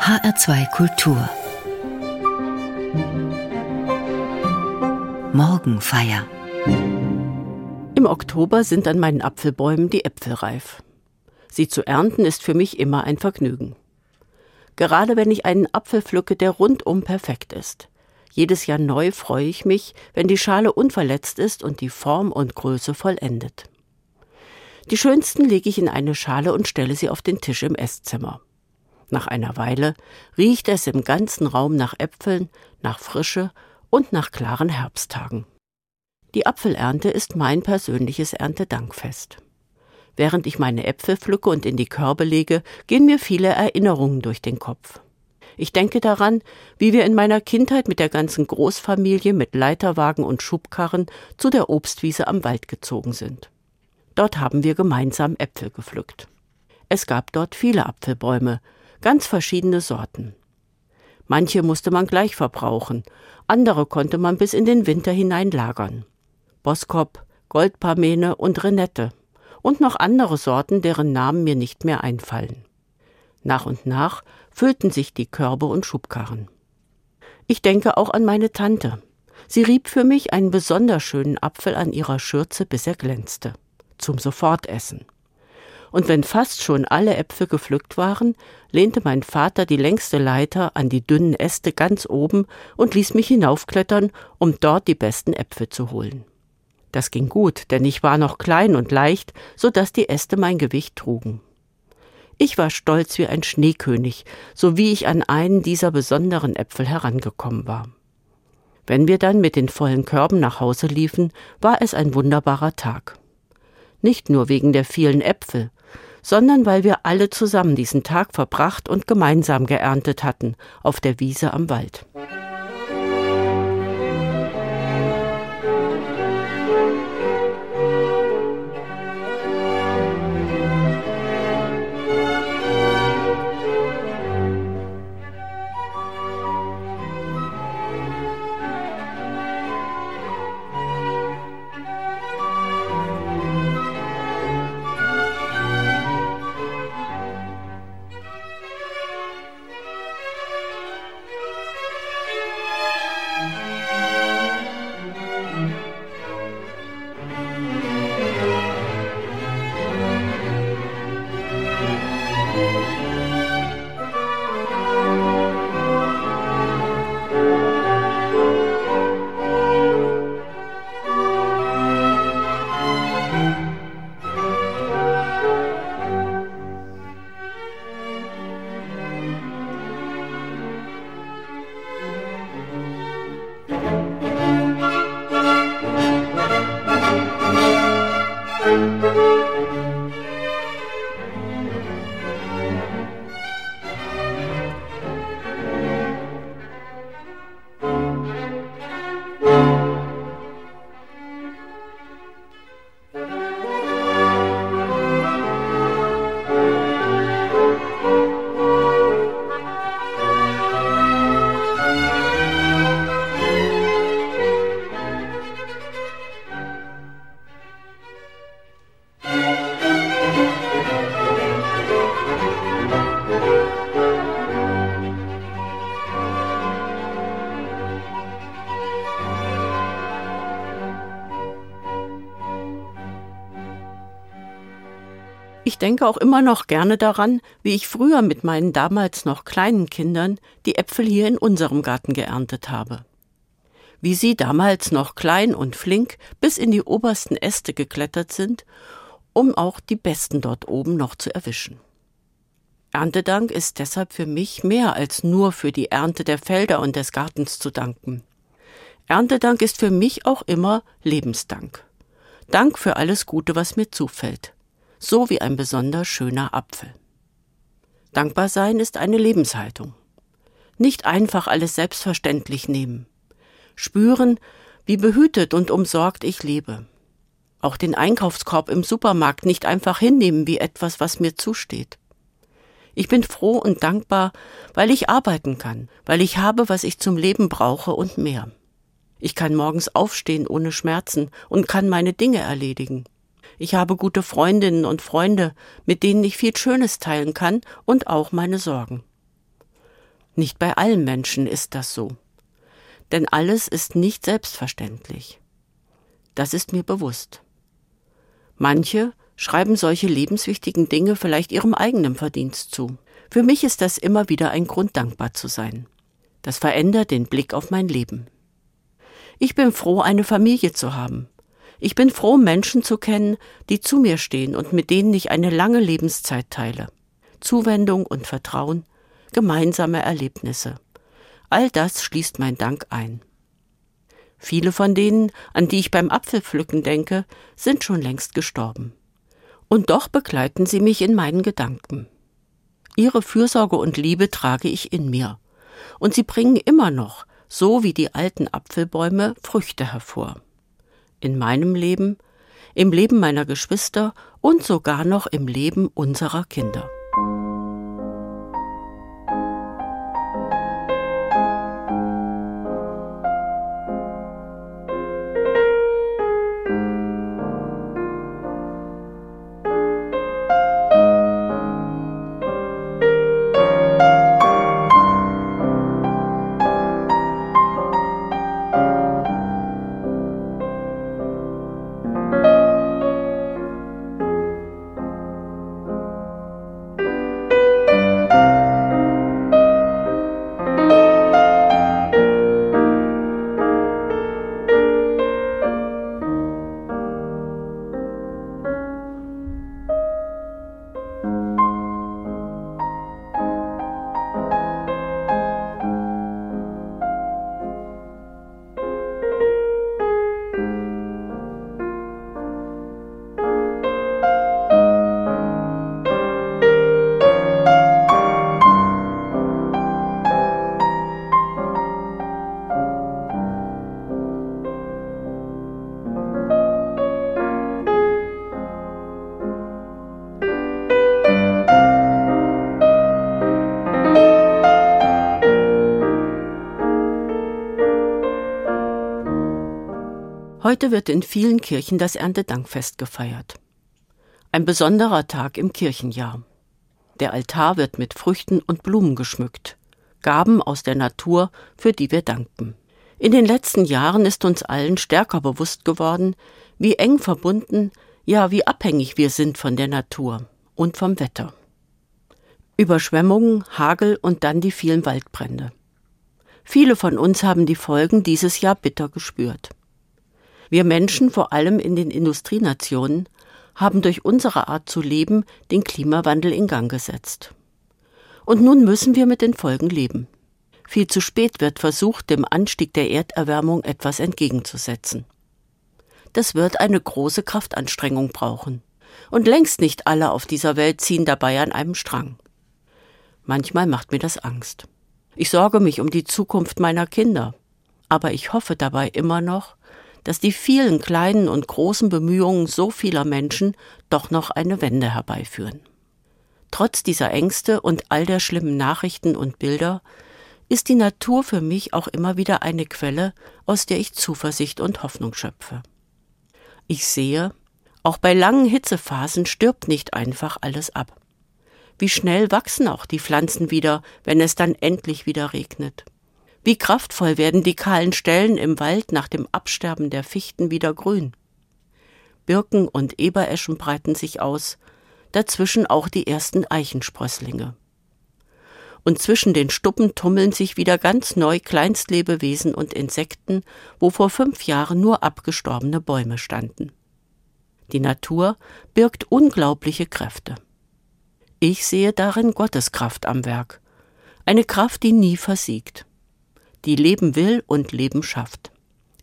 HR2 Kultur Morgenfeier Im Oktober sind an meinen Apfelbäumen die Äpfel reif. Sie zu ernten ist für mich immer ein Vergnügen. Gerade wenn ich einen Apfel pflücke, der rundum perfekt ist. Jedes Jahr neu freue ich mich, wenn die Schale unverletzt ist und die Form und Größe vollendet. Die schönsten lege ich in eine Schale und stelle sie auf den Tisch im Esszimmer. Nach einer Weile riecht es im ganzen Raum nach Äpfeln, nach Frische und nach klaren Herbsttagen. Die Apfelernte ist mein persönliches Erntedankfest. Während ich meine Äpfel pflücke und in die Körbe lege, gehen mir viele Erinnerungen durch den Kopf. Ich denke daran, wie wir in meiner Kindheit mit der ganzen Großfamilie mit Leiterwagen und Schubkarren zu der Obstwiese am Wald gezogen sind. Dort haben wir gemeinsam Äpfel gepflückt. Es gab dort viele Apfelbäume, ganz verschiedene Sorten. Manche musste man gleich verbrauchen, andere konnte man bis in den Winter hinein lagern. Boskop, Goldparmene und Renette und noch andere Sorten, deren Namen mir nicht mehr einfallen. Nach und nach füllten sich die Körbe und Schubkarren. Ich denke auch an meine Tante. Sie rieb für mich einen besonders schönen Apfel an ihrer Schürze, bis er glänzte. Zum Sofortessen. Und wenn fast schon alle Äpfel gepflückt waren, lehnte mein Vater die längste Leiter an die dünnen Äste ganz oben und ließ mich hinaufklettern, um dort die besten Äpfel zu holen. Das ging gut, denn ich war noch klein und leicht, so dass die Äste mein Gewicht trugen. Ich war stolz wie ein Schneekönig, so wie ich an einen dieser besonderen Äpfel herangekommen war. Wenn wir dann mit den vollen Körben nach Hause liefen, war es ein wunderbarer Tag. Nicht nur wegen der vielen Äpfel, sondern weil wir alle zusammen diesen Tag verbracht und gemeinsam geerntet hatten auf der Wiese am Wald. Denke auch immer noch gerne daran, wie ich früher mit meinen damals noch kleinen Kindern die Äpfel hier in unserem Garten geerntet habe. Wie sie damals noch klein und flink bis in die obersten Äste geklettert sind, um auch die besten dort oben noch zu erwischen. Erntedank ist deshalb für mich mehr als nur für die Ernte der Felder und des Gartens zu danken. Erntedank ist für mich auch immer Lebensdank. Dank für alles Gute, was mir zufällt so wie ein besonders schöner Apfel. Dankbar sein ist eine Lebenshaltung. Nicht einfach alles selbstverständlich nehmen. Spüren, wie behütet und umsorgt ich lebe. Auch den Einkaufskorb im Supermarkt nicht einfach hinnehmen wie etwas, was mir zusteht. Ich bin froh und dankbar, weil ich arbeiten kann, weil ich habe, was ich zum Leben brauche und mehr. Ich kann morgens aufstehen ohne Schmerzen und kann meine Dinge erledigen. Ich habe gute Freundinnen und Freunde, mit denen ich viel Schönes teilen kann und auch meine Sorgen. Nicht bei allen Menschen ist das so. Denn alles ist nicht selbstverständlich. Das ist mir bewusst. Manche schreiben solche lebenswichtigen Dinge vielleicht ihrem eigenen Verdienst zu. Für mich ist das immer wieder ein Grund, dankbar zu sein. Das verändert den Blick auf mein Leben. Ich bin froh, eine Familie zu haben. Ich bin froh, Menschen zu kennen, die zu mir stehen und mit denen ich eine lange Lebenszeit teile. Zuwendung und Vertrauen, gemeinsame Erlebnisse. All das schließt mein Dank ein. Viele von denen, an die ich beim Apfelpflücken denke, sind schon längst gestorben. Und doch begleiten sie mich in meinen Gedanken. Ihre Fürsorge und Liebe trage ich in mir. Und sie bringen immer noch, so wie die alten Apfelbäume, Früchte hervor. In meinem Leben, im Leben meiner Geschwister und sogar noch im Leben unserer Kinder. Heute wird in vielen Kirchen das Erntedankfest gefeiert. Ein besonderer Tag im Kirchenjahr. Der Altar wird mit Früchten und Blumen geschmückt. Gaben aus der Natur, für die wir danken. In den letzten Jahren ist uns allen stärker bewusst geworden, wie eng verbunden, ja wie abhängig wir sind von der Natur und vom Wetter. Überschwemmungen, Hagel und dann die vielen Waldbrände. Viele von uns haben die Folgen dieses Jahr bitter gespürt. Wir Menschen, vor allem in den Industrienationen, haben durch unsere Art zu leben den Klimawandel in Gang gesetzt. Und nun müssen wir mit den Folgen leben. Viel zu spät wird versucht, dem Anstieg der Erderwärmung etwas entgegenzusetzen. Das wird eine große Kraftanstrengung brauchen. Und längst nicht alle auf dieser Welt ziehen dabei an einem Strang. Manchmal macht mir das Angst. Ich sorge mich um die Zukunft meiner Kinder. Aber ich hoffe dabei immer noch, dass die vielen kleinen und großen Bemühungen so vieler Menschen doch noch eine Wende herbeiführen. Trotz dieser Ängste und all der schlimmen Nachrichten und Bilder ist die Natur für mich auch immer wieder eine Quelle, aus der ich Zuversicht und Hoffnung schöpfe. Ich sehe, auch bei langen Hitzephasen stirbt nicht einfach alles ab. Wie schnell wachsen auch die Pflanzen wieder, wenn es dann endlich wieder regnet. Wie kraftvoll werden die kahlen Stellen im Wald nach dem Absterben der Fichten wieder grün. Birken und Ebereschen breiten sich aus, dazwischen auch die ersten Eichensprösslinge. Und zwischen den Stuppen tummeln sich wieder ganz neu Kleinstlebewesen und Insekten, wo vor fünf Jahren nur abgestorbene Bäume standen. Die Natur birgt unglaubliche Kräfte. Ich sehe darin Gottes Kraft am Werk, eine Kraft, die nie versiegt die leben will und Leben schafft.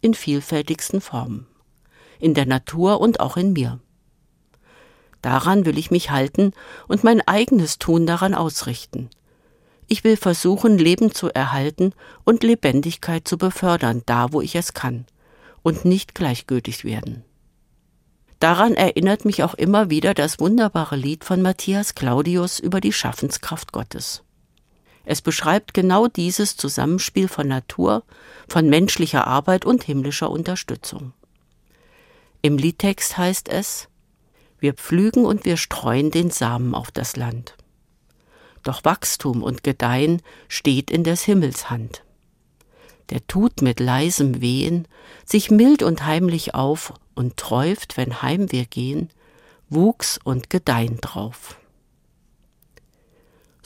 In vielfältigsten Formen. In der Natur und auch in mir. Daran will ich mich halten und mein eigenes Tun daran ausrichten. Ich will versuchen, Leben zu erhalten und Lebendigkeit zu befördern, da wo ich es kann, und nicht gleichgültig werden. Daran erinnert mich auch immer wieder das wunderbare Lied von Matthias Claudius über die Schaffenskraft Gottes. Es beschreibt genau dieses Zusammenspiel von Natur, von menschlicher Arbeit und himmlischer Unterstützung. Im Liedtext heißt es, wir pflügen und wir streuen den Samen auf das Land. Doch Wachstum und Gedeihen steht in des Himmels Hand. Der tut mit leisem Wehen sich mild und heimlich auf und träuft, wenn heim wir gehen, Wuchs und Gedeihen drauf.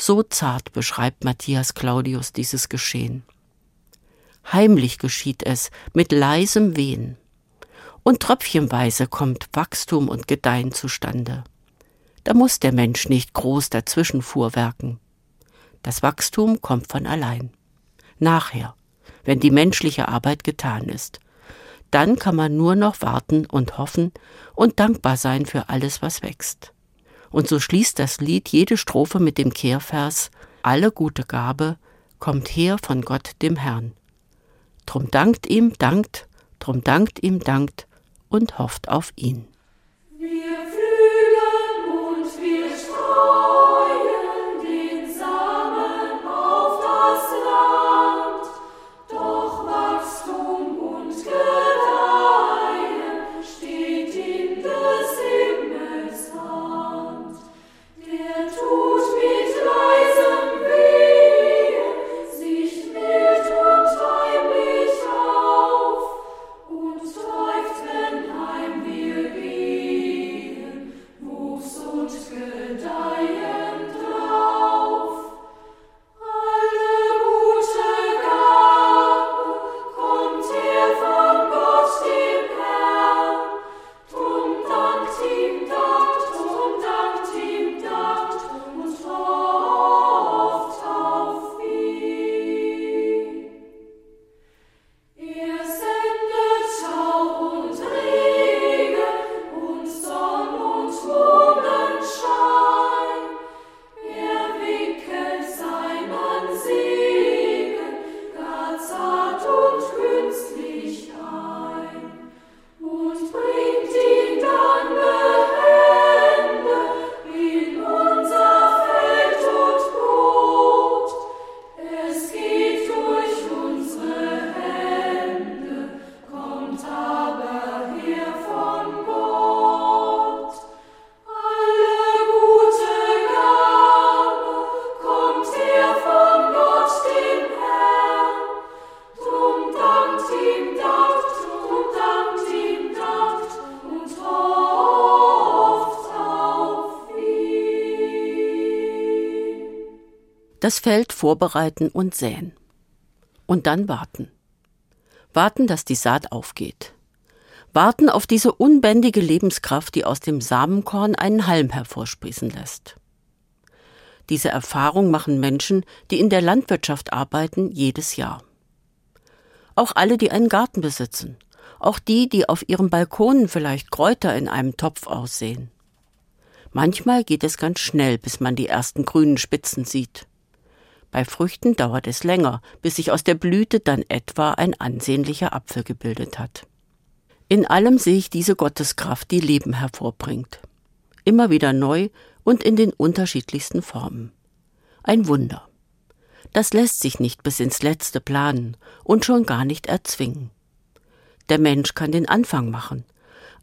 So zart beschreibt Matthias Claudius dieses Geschehen. Heimlich geschieht es, mit leisem Wehen. Und tröpfchenweise kommt Wachstum und Gedeihen zustande. Da muss der Mensch nicht groß dazwischen fuhrwerken. Das Wachstum kommt von allein. Nachher, wenn die menschliche Arbeit getan ist. Dann kann man nur noch warten und hoffen und dankbar sein für alles, was wächst. Und so schließt das Lied jede Strophe mit dem Kehrvers Alle gute Gabe kommt her von Gott dem Herrn. Drum dankt ihm, dankt, drum dankt ihm, dankt und hofft auf ihn. Das Feld vorbereiten und säen. Und dann warten. Warten, dass die Saat aufgeht. Warten auf diese unbändige Lebenskraft, die aus dem Samenkorn einen Halm hervorsprießen lässt. Diese Erfahrung machen Menschen, die in der Landwirtschaft arbeiten, jedes Jahr. Auch alle, die einen Garten besitzen. Auch die, die auf ihren Balkonen vielleicht Kräuter in einem Topf aussehen. Manchmal geht es ganz schnell, bis man die ersten grünen Spitzen sieht. Bei Früchten dauert es länger, bis sich aus der Blüte dann etwa ein ansehnlicher Apfel gebildet hat. In allem sehe ich diese Gotteskraft, die Leben hervorbringt. Immer wieder neu und in den unterschiedlichsten Formen. Ein Wunder. Das lässt sich nicht bis ins Letzte planen und schon gar nicht erzwingen. Der Mensch kann den Anfang machen,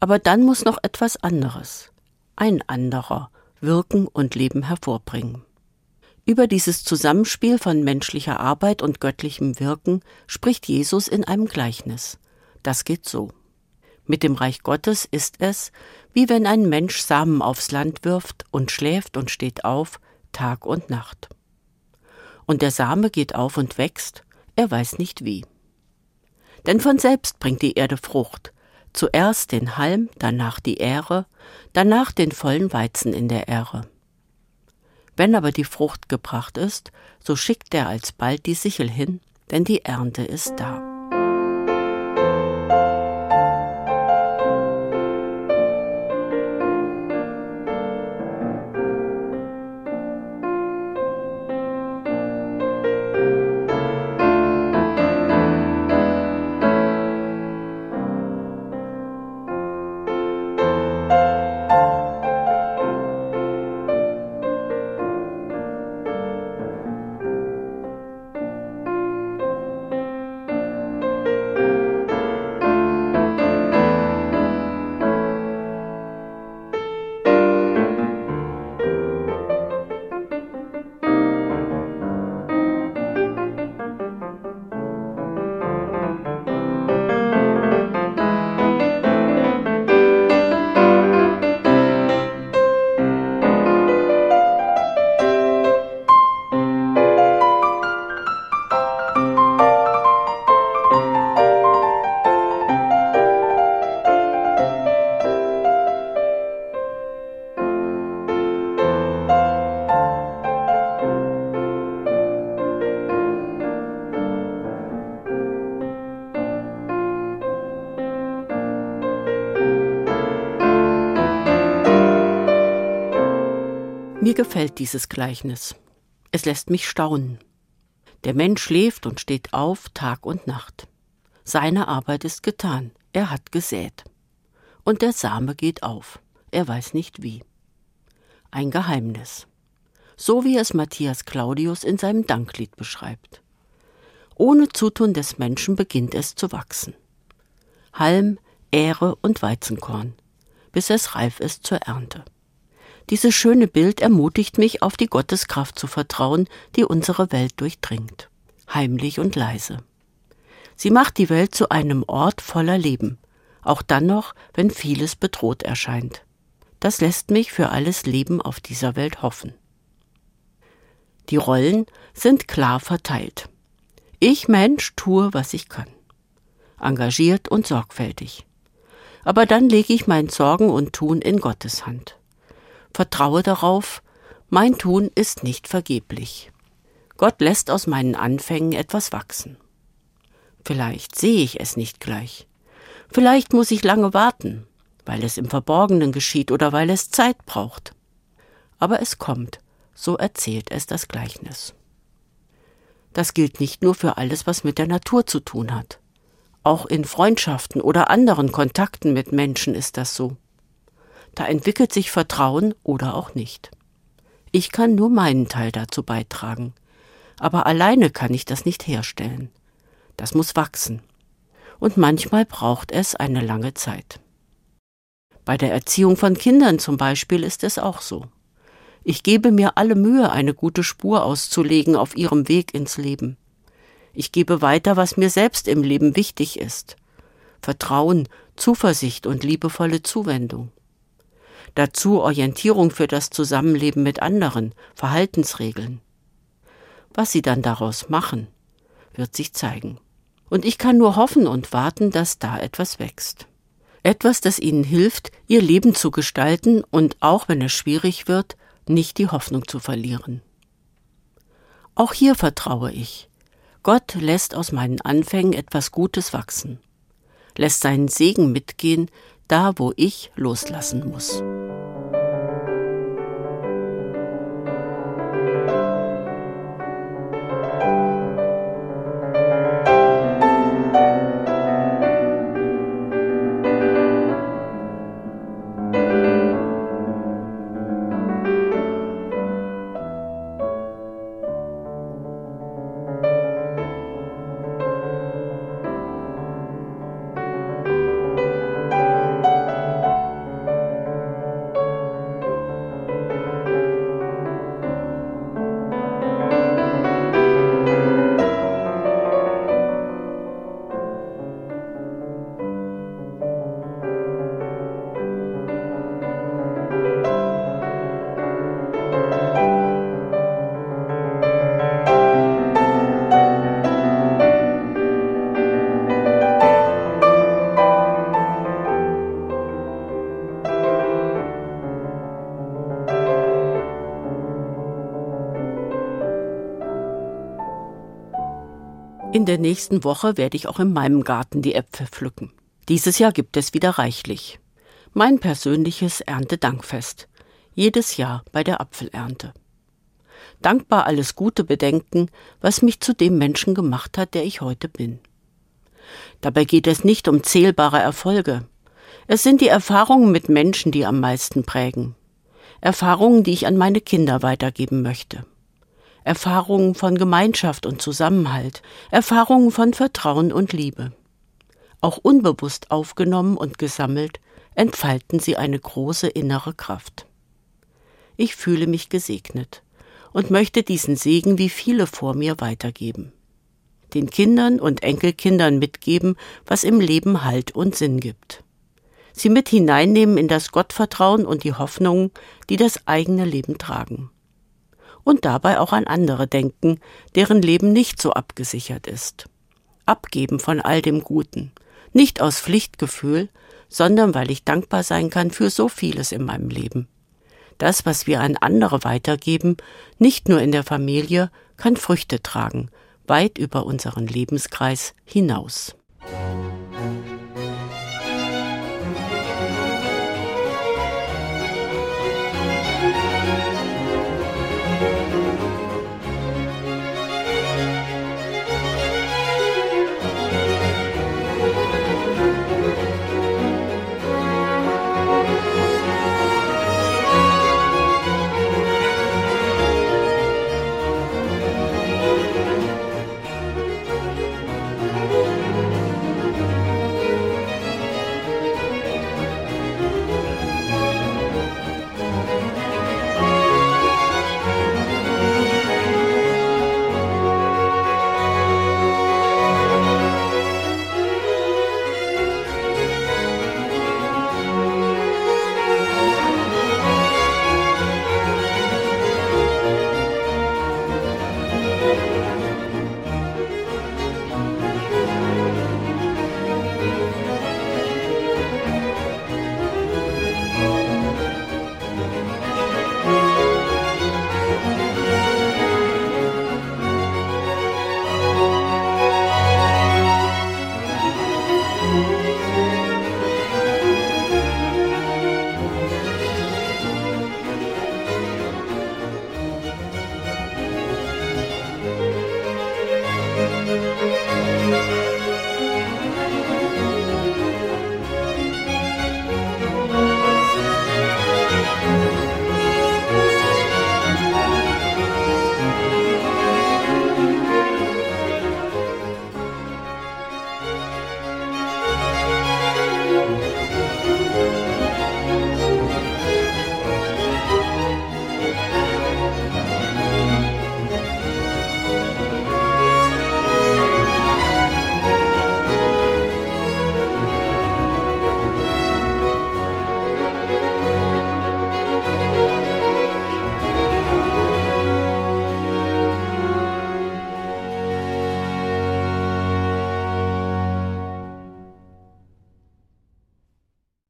aber dann muss noch etwas anderes, ein anderer, wirken und Leben hervorbringen. Über dieses Zusammenspiel von menschlicher Arbeit und göttlichem Wirken spricht Jesus in einem Gleichnis. Das geht so. Mit dem Reich Gottes ist es, wie wenn ein Mensch Samen aufs Land wirft und schläft und steht auf, Tag und Nacht. Und der Same geht auf und wächst, er weiß nicht wie. Denn von selbst bringt die Erde Frucht, zuerst den Halm, danach die Ähre, danach den vollen Weizen in der Ähre. Wenn aber die Frucht gebracht ist, so schickt er alsbald die Sichel hin, denn die Ernte ist da. Mir gefällt dieses Gleichnis. Es lässt mich staunen. Der Mensch schläft und steht auf Tag und Nacht. Seine Arbeit ist getan, er hat gesät. Und der Same geht auf, er weiß nicht wie. Ein Geheimnis. So wie es Matthias Claudius in seinem Danklied beschreibt. Ohne Zutun des Menschen beginnt es zu wachsen. Halm, Ähre und Weizenkorn, bis es reif ist zur Ernte. Dieses schöne Bild ermutigt mich, auf die Gotteskraft zu vertrauen, die unsere Welt durchdringt, heimlich und leise. Sie macht die Welt zu einem Ort voller Leben, auch dann noch, wenn vieles bedroht erscheint. Das lässt mich für alles Leben auf dieser Welt hoffen. Die Rollen sind klar verteilt. Ich Mensch tue, was ich kann. Engagiert und sorgfältig. Aber dann lege ich mein Sorgen und Tun in Gottes Hand vertraue darauf, mein Tun ist nicht vergeblich. Gott lässt aus meinen Anfängen etwas wachsen. Vielleicht sehe ich es nicht gleich. Vielleicht muss ich lange warten, weil es im Verborgenen geschieht oder weil es Zeit braucht. Aber es kommt, so erzählt es das Gleichnis. Das gilt nicht nur für alles, was mit der Natur zu tun hat. Auch in Freundschaften oder anderen Kontakten mit Menschen ist das so. Da entwickelt sich Vertrauen oder auch nicht. Ich kann nur meinen Teil dazu beitragen. Aber alleine kann ich das nicht herstellen. Das muss wachsen. Und manchmal braucht es eine lange Zeit. Bei der Erziehung von Kindern zum Beispiel ist es auch so. Ich gebe mir alle Mühe, eine gute Spur auszulegen auf ihrem Weg ins Leben. Ich gebe weiter, was mir selbst im Leben wichtig ist. Vertrauen, Zuversicht und liebevolle Zuwendung. Dazu Orientierung für das Zusammenleben mit anderen, Verhaltensregeln. Was sie dann daraus machen, wird sich zeigen. Und ich kann nur hoffen und warten, dass da etwas wächst. Etwas, das ihnen hilft, ihr Leben zu gestalten und auch wenn es schwierig wird, nicht die Hoffnung zu verlieren. Auch hier vertraue ich. Gott lässt aus meinen Anfängen etwas Gutes wachsen, lässt seinen Segen mitgehen, da wo ich loslassen muss. In der nächsten Woche werde ich auch in meinem Garten die Äpfel pflücken. Dieses Jahr gibt es wieder reichlich. Mein persönliches Erntedankfest. Jedes Jahr bei der Apfelernte. Dankbar alles Gute bedenken, was mich zu dem Menschen gemacht hat, der ich heute bin. Dabei geht es nicht um zählbare Erfolge. Es sind die Erfahrungen mit Menschen, die am meisten prägen. Erfahrungen, die ich an meine Kinder weitergeben möchte. Erfahrungen von Gemeinschaft und Zusammenhalt, Erfahrungen von Vertrauen und Liebe. Auch unbewusst aufgenommen und gesammelt, entfalten sie eine große innere Kraft. Ich fühle mich gesegnet und möchte diesen Segen wie viele vor mir weitergeben. Den Kindern und Enkelkindern mitgeben, was im Leben Halt und Sinn gibt. Sie mit hineinnehmen in das Gottvertrauen und die Hoffnungen, die das eigene Leben tragen und dabei auch an andere denken, deren Leben nicht so abgesichert ist. Abgeben von all dem Guten, nicht aus Pflichtgefühl, sondern weil ich dankbar sein kann für so vieles in meinem Leben. Das, was wir an andere weitergeben, nicht nur in der Familie, kann Früchte tragen, weit über unseren Lebenskreis hinaus. Musik